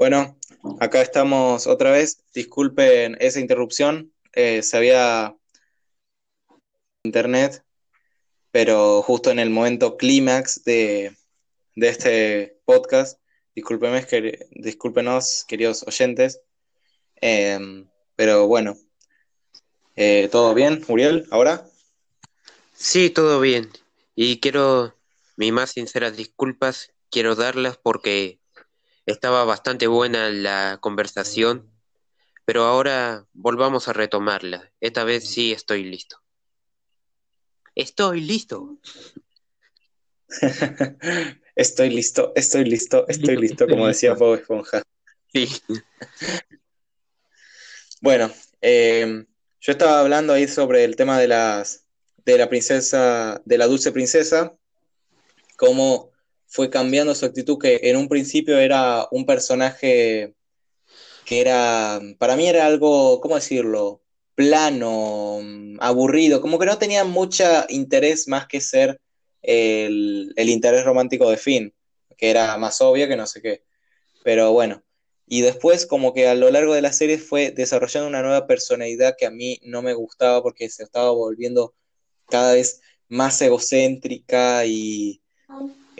Bueno, acá estamos otra vez. Disculpen esa interrupción. Eh, se había internet, pero justo en el momento clímax de, de este podcast. Discúlpenos, discúlpenos queridos oyentes. Em, pero bueno, eh, ¿todo bien, Uriel, ahora? Sí, todo bien. Y quiero mis más sinceras disculpas, quiero darlas porque estaba bastante buena la conversación, pero ahora volvamos a retomarla. Esta vez sí estoy listo. Estoy listo. estoy listo, estoy listo, estoy listo, como decía Bob Esponja. Sí. Bueno, eh, yo estaba hablando ahí sobre el tema de las de la princesa, de la dulce princesa, cómo fue cambiando su actitud, que en un principio era un personaje que era, para mí era algo, ¿cómo decirlo? Plano, aburrido, como que no tenía mucho interés más que ser el, el interés romántico de Finn, que era más obvio que no sé qué. Pero bueno, y después como que a lo largo de la serie fue desarrollando una nueva personalidad que a mí no me gustaba porque se estaba volviendo cada vez más egocéntrica y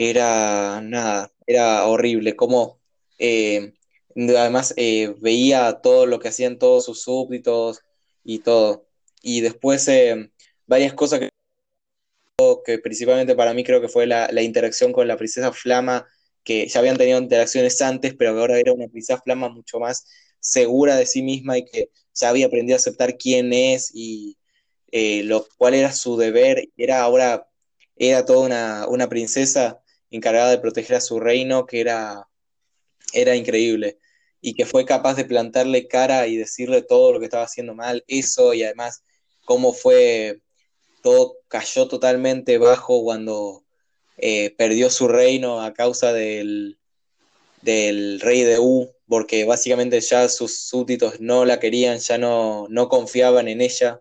era nada, era horrible. Como eh, además eh, veía todo lo que hacían todos sus súbditos y todo. Y después eh, varias cosas que, que principalmente para mí creo que fue la, interacción con la princesa Flama que ya habían tenido interacciones antes, pero que ahora era una princesa flama mucho más segura de sí misma y que ya había aprendido a aceptar quién es y lo, cuál era su deber. Era ahora, era toda una, princesa encargada de proteger a su reino, que era, era increíble. Y que fue capaz de plantarle cara y decirle todo lo que estaba haciendo mal, eso y además cómo fue, todo cayó totalmente bajo cuando eh, perdió su reino a causa del, del rey de U, porque básicamente ya sus súbditos no la querían, ya no, no confiaban en ella,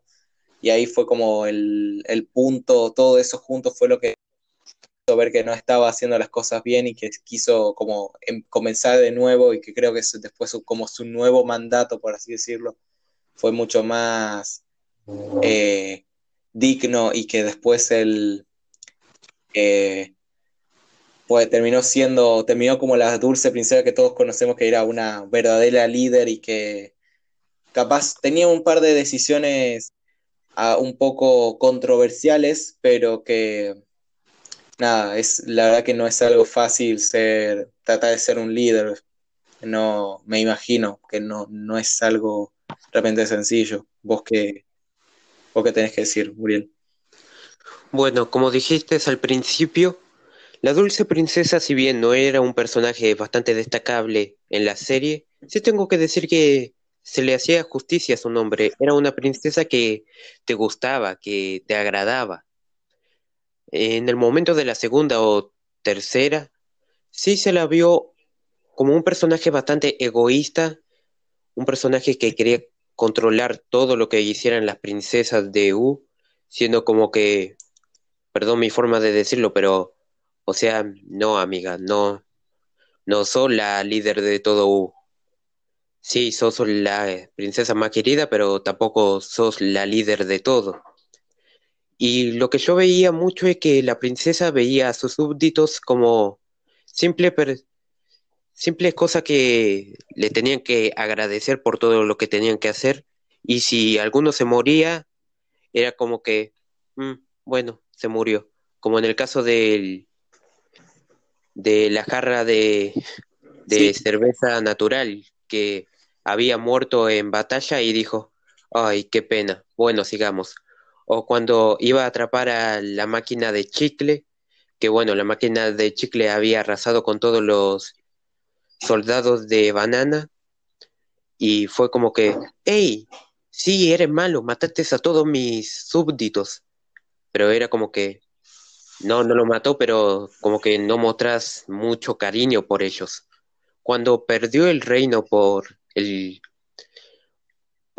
y ahí fue como el, el punto, todo eso junto fue lo que ver que no estaba haciendo las cosas bien y que quiso como em, comenzar de nuevo y que creo que después como su nuevo mandato, por así decirlo, fue mucho más eh, digno y que después él eh, pues terminó siendo, terminó como la dulce princesa que todos conocemos, que era una verdadera líder y que capaz tenía un par de decisiones ah, un poco controversiales, pero que nada, es la verdad que no es algo fácil ser, tratar de ser un líder. No, me imagino que no, no es algo realmente sencillo. Vos qué, vos qué tenés que decir, Muriel. Bueno, como dijiste al principio, la dulce princesa, si bien no era un personaje bastante destacable en la serie, sí tengo que decir que se le hacía justicia a su nombre. Era una princesa que te gustaba, que te agradaba. En el momento de la segunda o tercera, sí se la vio como un personaje bastante egoísta, un personaje que quería controlar todo lo que hicieran las princesas de U, siendo como que perdón mi forma de decirlo, pero, o sea, no, amiga, no, no sos la líder de todo U. Sí, sos la princesa más querida, pero tampoco sos la líder de todo. Y lo que yo veía mucho es que la princesa veía a sus súbditos como simple simples cosas que le tenían que agradecer por todo lo que tenían que hacer. Y si alguno se moría, era como que, mm, bueno, se murió, como en el caso del, de la jarra de, de cerveza natural que había muerto en batalla y dijo, ay, qué pena, bueno, sigamos. O cuando iba a atrapar a la máquina de chicle, que bueno, la máquina de chicle había arrasado con todos los soldados de banana y fue como que, hey, sí, eres malo, mataste a todos mis súbditos pero era como que no, no lo mató, pero como que no mostras mucho cariño por ellos. Cuando perdió el reino por el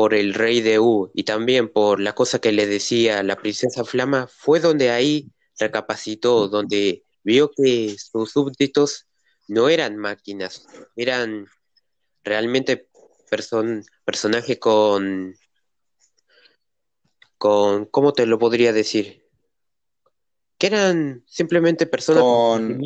por el rey de U y también por la cosa que le decía la princesa Flama, fue donde ahí recapacitó, donde vio que sus súbditos no eran máquinas, eran realmente personaje con, con, ¿cómo te lo podría decir? Que eran simplemente personas con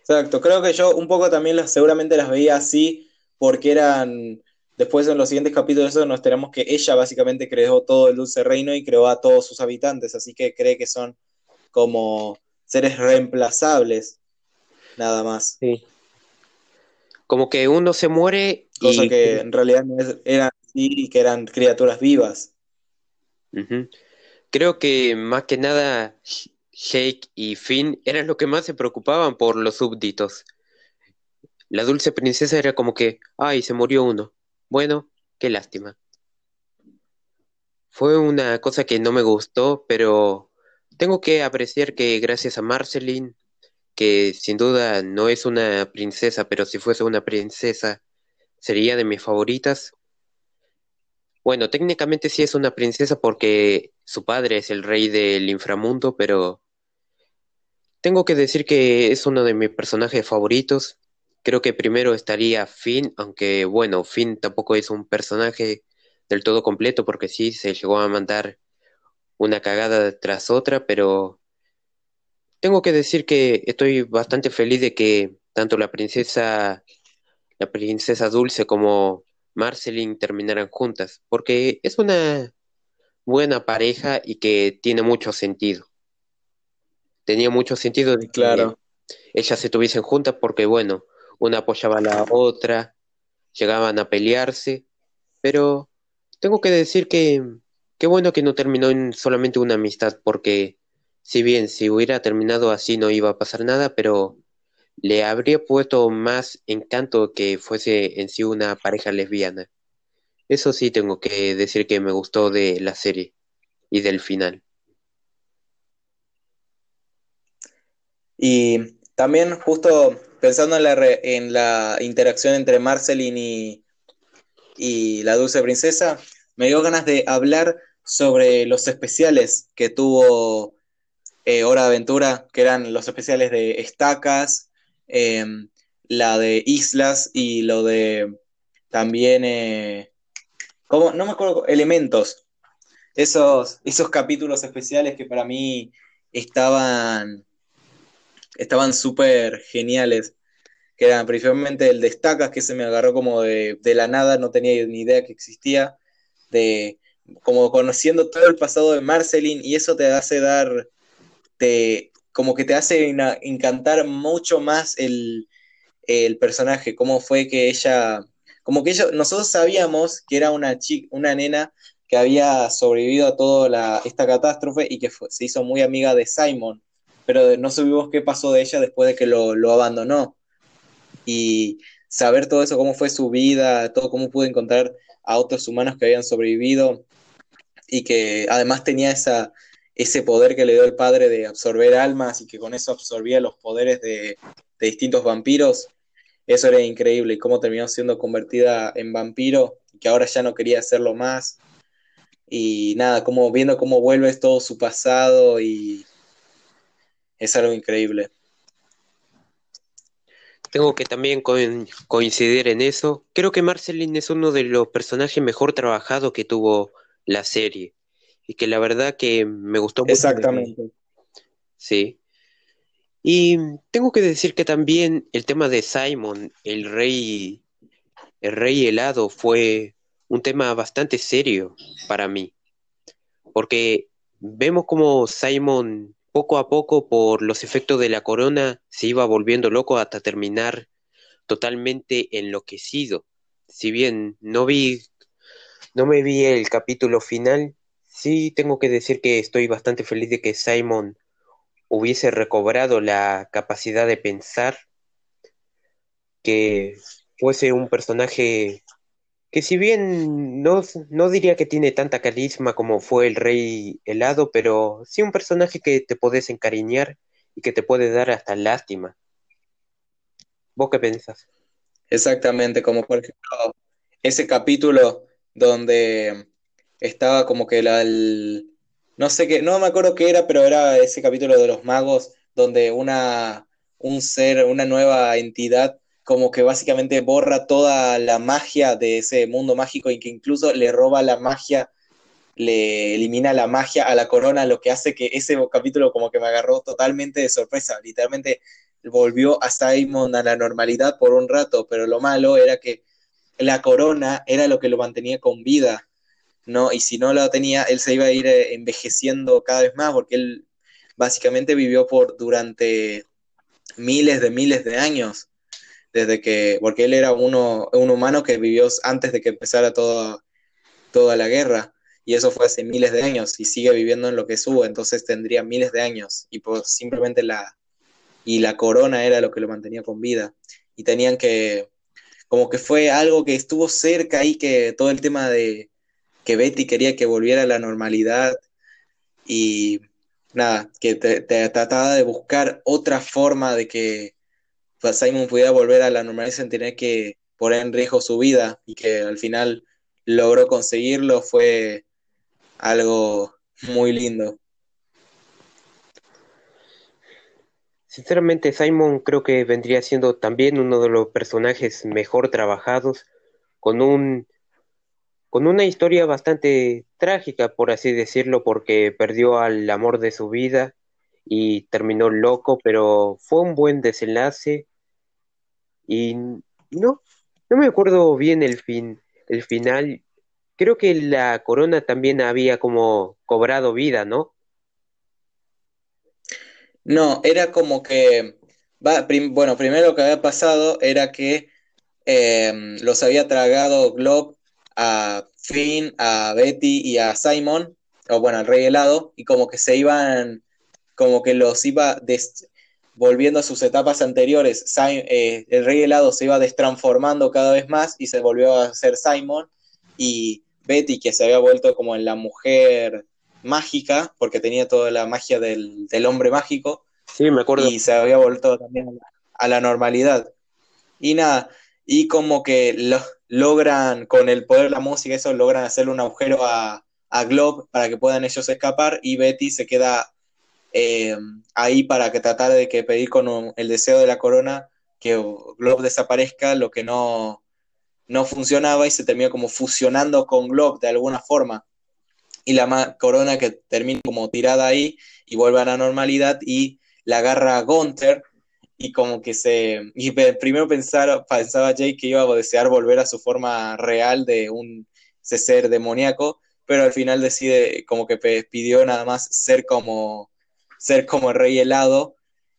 Exacto, creo que yo un poco también las, seguramente las veía así porque eran, después en los siguientes capítulos nos tenemos que ella básicamente creó todo el dulce reino y creó a todos sus habitantes, así que cree que son como seres reemplazables, nada más. Sí. Como que uno se muere. Cosa que en realidad eran y que eran criaturas vivas. Creo que más que nada Jake y Finn eran los que más se preocupaban por los súbditos. La dulce princesa era como que, ay, se murió uno. Bueno, qué lástima. Fue una cosa que no me gustó, pero tengo que apreciar que gracias a Marceline, que sin duda no es una princesa, pero si fuese una princesa sería de mis favoritas. Bueno, técnicamente sí es una princesa porque su padre es el rey del inframundo, pero tengo que decir que es uno de mis personajes favoritos. Creo que primero estaría Finn, aunque bueno, Finn tampoco es un personaje del todo completo porque sí se llegó a mandar una cagada tras otra, pero tengo que decir que estoy bastante feliz de que tanto la princesa la princesa Dulce como Marceline terminaran juntas, porque es una buena pareja y que tiene mucho sentido tenía mucho sentido de que claro. ellas se tuviesen juntas porque, bueno, una apoyaba a la otra, llegaban a pelearse, pero tengo que decir que qué bueno que no terminó en solamente una amistad, porque si bien si hubiera terminado así no iba a pasar nada, pero le habría puesto más encanto que fuese en sí una pareja lesbiana. Eso sí tengo que decir que me gustó de la serie y del final. Y también justo pensando en la, interacción entre Marceline y, la dulce princesa, me dio ganas de hablar sobre los especiales que tuvo eh, Hora de Aventura, que eran los especiales de Estacas, em, la de Islas y lo de también, eh, ¿cómo? no me acuerdo, Elementos. Esos, esos capítulos especiales que para mí estaban estaban súper geniales, que eran principalmente el Destacas, que se me agarró como de, la nada, no tenía ni idea que existía, de como conociendo todo el pasado de Marceline, y eso te hace dar, te, como que te hace encantar mucho más el, personaje, cómo fue que ella, como que ella, nosotros sabíamos que era una chica, una nena que había sobrevivido a toda esta catástrofe y que se hizo muy amiga de Simon, pero no sabemos qué pasó de ella después de que lo, abandonó. Y saber todo eso, cómo fue su vida, todo cómo pudo encontrar a otros humanos que habían sobrevivido y que además tenía esa, ese poder que le dio el padre de absorber almas y que con eso absorbía los poderes de, distintos vampiros, eso era increíble y cómo terminó siendo convertida en vampiro que ahora ya no quería hacerlo más. Y nada, como viendo cómo vuelve todo su pasado y, es algo increíble. Tengo que también coincidir en eso. Creo que Marceline es uno de los personajes mejor trabajados que tuvo la serie. Y que la verdad que me gustó mucho. Exactamente. Sí. Y tengo que decir que también el tema de Simon, el rey, el rey helado, fue un tema bastante serio para mí. Porque vemos como Simon poco a poco, por los efectos de la corona, se iba volviendo loco hasta terminar totalmente enloquecido. Si bien no vi, no me vi el capítulo final, sí tengo que decir que estoy bastante feliz de que Simon hubiese recobrado la capacidad de pensar, que fuese un personaje que si bien no, no, diría que tiene tanta carisma como fue el rey helado, pero sí un personaje que te podés encariñar y que te puede dar hasta lástima. ¿Vos qué pensás? Exactamente, como por ejemplo ese capítulo donde estaba como que la, no sé qué, no me acuerdo qué era, pero era ese capítulo de los magos donde una, un ser, una nueva entidad como que básicamente borra toda la magia de ese mundo mágico y que incluso le roba la magia, le elimina la magia a la corona, lo que hace que ese capítulo como que me agarró totalmente de sorpresa, literalmente volvió a Simon a la normalidad por un rato, pero lo malo era que la corona era lo que lo mantenía con vida, ¿no? Y si no la tenía, él se iba a ir eh, envejeciendo cada vez más, porque él básicamente vivió por durante miles de miles de años desde que, porque él era uno, un humano que vivió antes de que empezara toda, toda la guerra, y eso fue hace miles de años, y sigue viviendo en lo que subo, entonces tendría miles de años, y pues simplemente la, y la corona era lo que lo mantenía con vida, y tenían que, como que fue algo que estuvo cerca ahí, que todo el tema de que Betty quería que volviera a la normalidad, y nada, que te trataba de buscar otra forma de que Simon pudiera volver a la normalidad sin tener que poner en riesgo su vida y que al final logró conseguirlo fue algo muy lindo. Sinceramente, Simon creo que vendría siendo también uno de los personajes mejor trabajados, con un con una historia bastante trágica, por así decirlo, porque perdió al amor de su vida y terminó loco, pero fue un buen desenlace y no, no me acuerdo bien el fin, el final. Creo que la corona también había como cobrado vida, ¿no? No, era como que, bueno, primero lo que había pasado era que em, los había tragado Glob a Finn, a Betty y a Simon, o bueno, al rey helado, y como que se iban, como que los iba, volviendo a sus etapas anteriores, eh, el rey helado se iba destransformando cada vez más y se volvió a ser Simon y Betty que se había vuelto como en la mujer mágica porque tenía toda la magia del, hombre mágico sí, me acuerdo. y se había vuelto también a la normalidad y nada y como que lo, logran con el poder de la música eso logran hacerle un agujero a, a Globe para que puedan ellos escapar y Betty se queda eh, ahí para que tratar de que pedir con el deseo de la corona que Glob desaparezca, lo que no, no funcionaba y se terminó como fusionando con Glob de alguna forma. Y la corona que termina como tirada ahí y vuelve a la normalidad y la agarra Gunther y como que se... Primero pensaba, pensaba Jake que iba a desear volver a su forma real de un ser demoníaco, pero al final decide como que pidió nada más ser como ser como el rey helado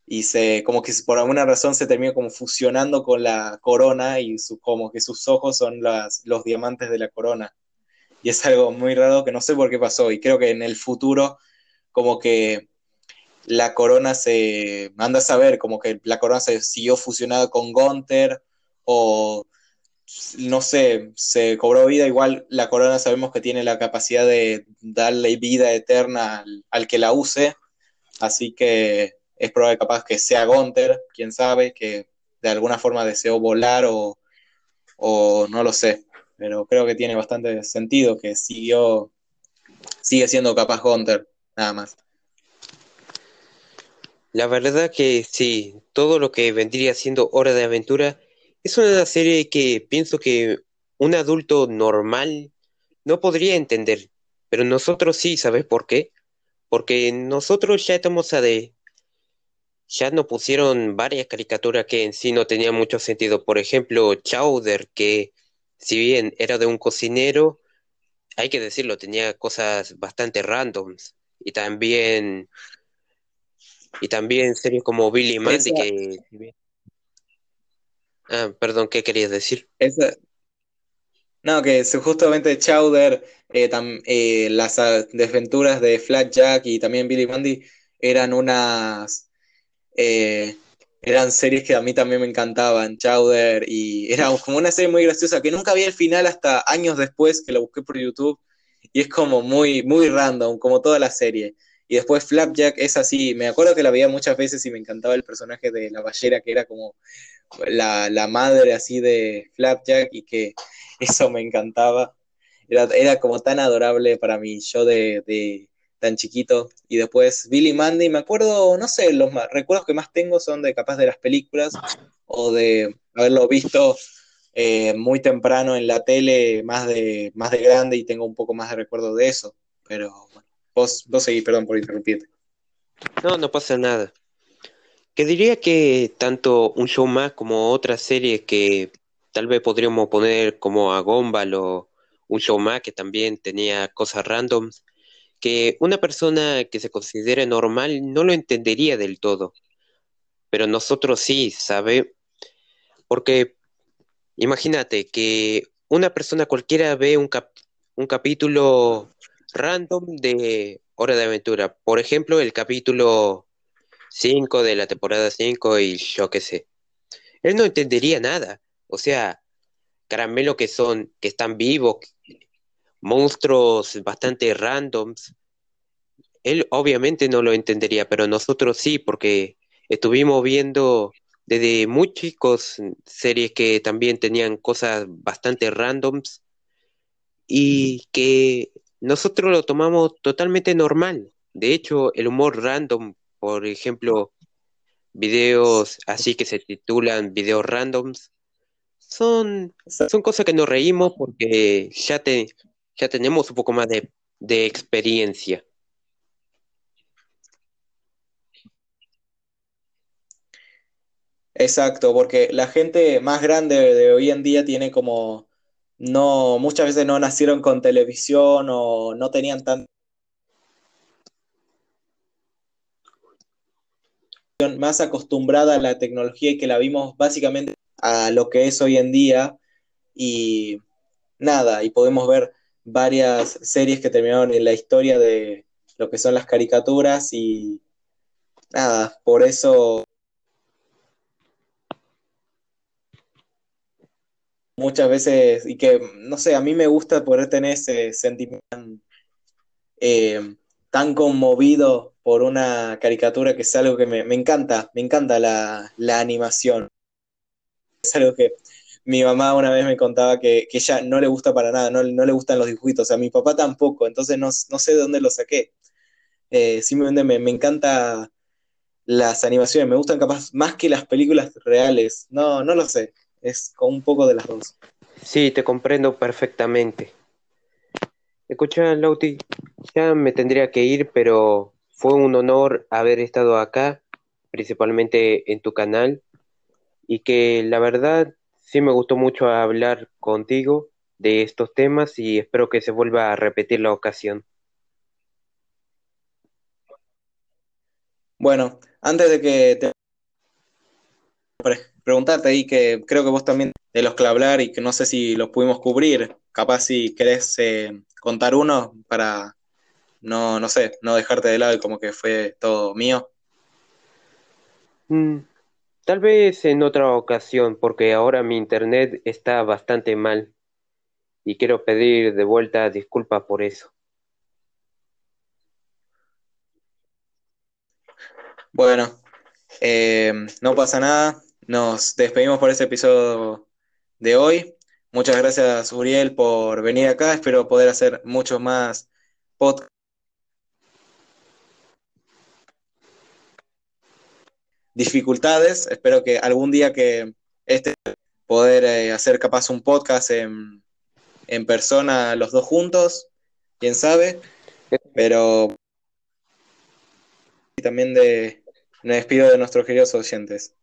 y se como que por alguna razón se terminó como fusionando con la corona y su, como que sus ojos son las, los diamantes de la corona. Y es algo muy raro que no sé por qué pasó y creo que en el futuro como que la corona se manda a saber como que la corona se siguió fusionada con Gunther o no sé, se cobró vida, igual la corona sabemos que tiene la capacidad de darle vida eterna al que la use, Así que es probable que sea Gunter, quién sabe, que de alguna forma deseó volar o, no lo sé. Pero creo que tiene bastante sentido que siguió, sigue siendo capaz Gunter, nada más. La verdad que sí, todo lo que vendría siendo Hora de Aventura es una serie que pienso que un adulto normal no podría entender, pero nosotros sí, ¿sabes por qué? Porque nosotros ya estamos a de. Ya nos pusieron varias caricaturas que en sí no tenían mucho sentido. Por ejemplo, Chowder, que si bien era de un cocinero, hay que decirlo, tenía cosas bastante randoms. Y también. Y también series como Billy Mandy, que. Ah, perdón, ¿qué querías decir? Esa, no, que justamente Chowder, eh, eh, las desventuras de Flat Jack y también Billy Mandy eran unas. Eh, eran series que a mí también me encantaban, Chowder, y era como una serie muy graciosa que nunca vi el final hasta años después que la busqué por YouTube, y es como muy, muy random, como toda la serie. Y después Flapjack es así, me acuerdo que la veía muchas veces y me encantaba el personaje de la ballera, que era como la, la madre así de Flapjack y que eso me encantaba. Era, era como tan adorable para mí, yo de, tan chiquito. Y después Billy Mandy, me acuerdo, no sé, los recuerdos que más tengo son de capaz de las películas o de haberlo visto eh, muy temprano en la tele, más de, más de grande, y tengo un poco más de recuerdo de eso. Pero bueno, vos, vos seguís, perdón por interrumpirte. No, no pasa nada. Que diría que tanto un show más como otra serie que tal vez podríamos poner como a Gumball o un show que también tenía cosas randoms, que una persona que se considere normal no lo entendería del todo. Pero nosotros sí, ¿sabe? Porque imagínate que una persona cualquiera ve un, un capítulo random de Hora de Aventura. Por ejemplo, el capítulo 5 de la temporada 5 y yo qué sé. Él no entendería nada. O sea, caramelo que son, que están vivos, monstruos bastante randoms. Él obviamente no lo entendería, pero nosotros sí, porque estuvimos viendo desde muy chicos series que también tenían cosas bastante randoms y que nosotros lo tomamos totalmente normal. De hecho, el humor random, por ejemplo, videos así que se titulan videos randoms, son, son cosas que nos reímos porque ya, te, ya tenemos un poco más de, de experiencia. Exacto, porque la gente más grande de hoy en día tiene como, no, muchas veces no nacieron con televisión o no tenían tan más acostumbrada a la tecnología y que la vimos básicamente a lo que es hoy en día y nada, y podemos ver varias series que terminaron en la historia de lo que son las caricaturas y nada, por eso muchas veces, y que, no sé, a mí me gusta poder tener ese sentimiento eh, tan conmovido por una caricatura que es algo que me, encanta, me encanta la, animación. Es algo que mi mamá una vez me contaba que, que ella no le gusta para nada, no, le gustan los dibujitos, a mi papá tampoco, entonces no, sé de dónde lo saqué. Eh, simplemente me, me encanta las animaciones, me gustan capaz más que las películas reales, no, no lo sé es con un poco de las dos. Sí, te comprendo perfectamente. Escucha, Lauti, ya me tendría que ir, pero fue un honor haber estado acá, principalmente en tu canal, y que la verdad sí me gustó mucho hablar contigo de estos temas y espero que se vuelva a repetir la ocasión. Bueno, antes de que te preguntarte ahí que creo que vos también de los que hablar y que no sé si los pudimos cubrir, capaz si querés eh, contar uno para no, no sé, no dejarte de lado y como que fue todo mío. Mm, tal vez en otra ocasión, porque ahora mi internet está bastante mal y quiero pedir de vuelta disculpas por eso. Bueno, eh, no pasa nada. Nos despedimos por este episodio de hoy. Muchas gracias, Uriel, por venir acá. Espero poder hacer muchos más podcasts. Dificultades. Espero que algún día que este poder eh, hacer capaz un podcast en, en persona los dos juntos, quién sabe. Pero también de me despido de nuestros queridos oyentes.